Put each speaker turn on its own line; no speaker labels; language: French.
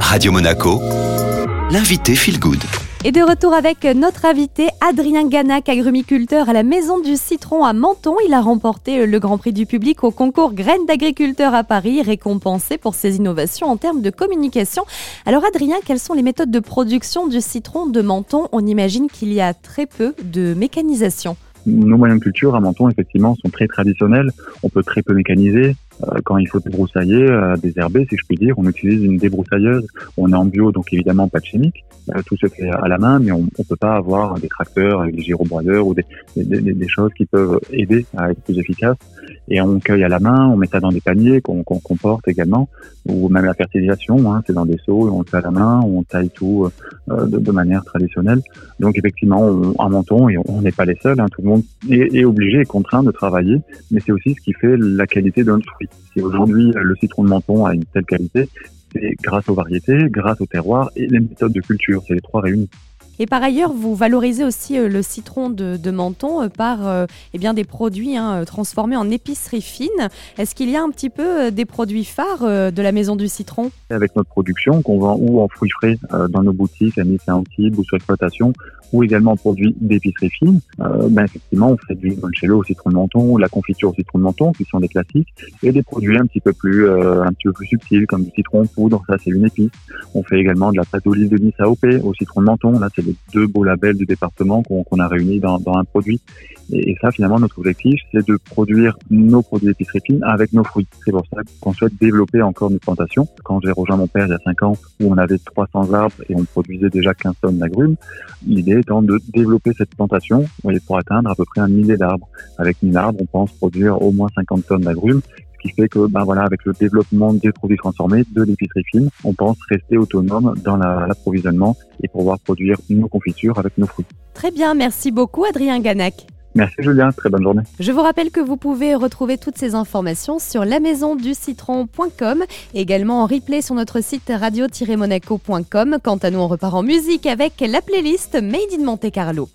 Radio Monaco, l'invité Feel Good.
Et de retour avec notre invité Adrien Ganac, agrumiculteur à la Maison du Citron à Menton. Il a remporté le Grand Prix du public au concours Graines d'agriculteurs à Paris, récompensé pour ses innovations en termes de communication. Alors Adrien, quelles sont les méthodes de production du citron de Menton? On imagine qu'il y a très peu de mécanisation.
Nos moyens de culture à Menton, effectivement, sont très traditionnels. On peut très peu mécaniser. Euh, quand il faut débroussailler, euh, désherber, si je puis dire, on utilise une débroussailleuse. On est en bio, donc évidemment pas de chimique. Euh, tout se fait à la main, mais on ne peut pas avoir des tracteurs des gyrobroyeurs ou des, des, des, choses qui peuvent aider à être plus efficace. Et on cueille à la main, on met ça dans des paniers qu'on qu comporte également, ou même la fertilisation, hein, c'est dans des seaux, on le fait à la main, on taille tout euh, de, de, manière traditionnelle. Donc effectivement, on, à Menton, et on n'est pas les seuls, hein, tout le monde est, est obligé et contraint de travailler, mais c'est aussi ce qui fait la qualité notre fruit. Si aujourd'hui le citron de menton a une telle qualité, c'est grâce aux variétés, grâce au terroir et les méthodes de culture. C'est les trois réunis.
Et par ailleurs, vous valorisez aussi euh, le citron de, Menton euh, par euh, eh bien, des produits hein, transformés en épicerie fine. Est-ce qu'il y a un petit peu des produits phares de la Maison du Citron?
Avec notre production qu'on vend ou en fruits frais dans nos boutiques à Nice et Antibes ou sur exploitation, ou également en produits d'épicerie fine, ben effectivement, on fait du limoncello au citron de menton, la confiture au citron de menton, qui sont des classiques, et des produits un petit peu plus, un petit peu plus subtils, comme du citron poudre, ça c'est une épice. On fait également de la pâte d'olive de Nice AOP au citron de menton, là c'est deux beaux labels du département qu'on a réunis dans, un produit. Et, ça, finalement, notre objectif, c'est de produire nos produits d'épicerie avec nos fruits. C'est pour ça qu'on souhaite développer encore nos plantations. Quand j'ai rejoint mon père il y a 5 ans, où on avait 300 arbres et on produisait déjà 15 tonnes d'agrumes, l'idée étant de développer cette plantation pour atteindre à peu près un millier d'arbres. Avec 1000 arbres, on pense produire au moins 50 tonnes d'agrumes qui fait que, ben voilà, avec le développement des produits transformés, de l'épicerie fine, on pense rester autonome dans l'approvisionnement et pouvoir produire nos confitures avec nos fruits.
Très bien, merci beaucoup Adrien Ganac.
Merci Julien, très bonne journée.
Je vous rappelle que vous pouvez retrouver toutes ces informations sur lamaisonducitron.com également en replay sur notre site radio-monaco.com. Quant à nous, on repart en musique avec la playlist Made in Monte Carlo.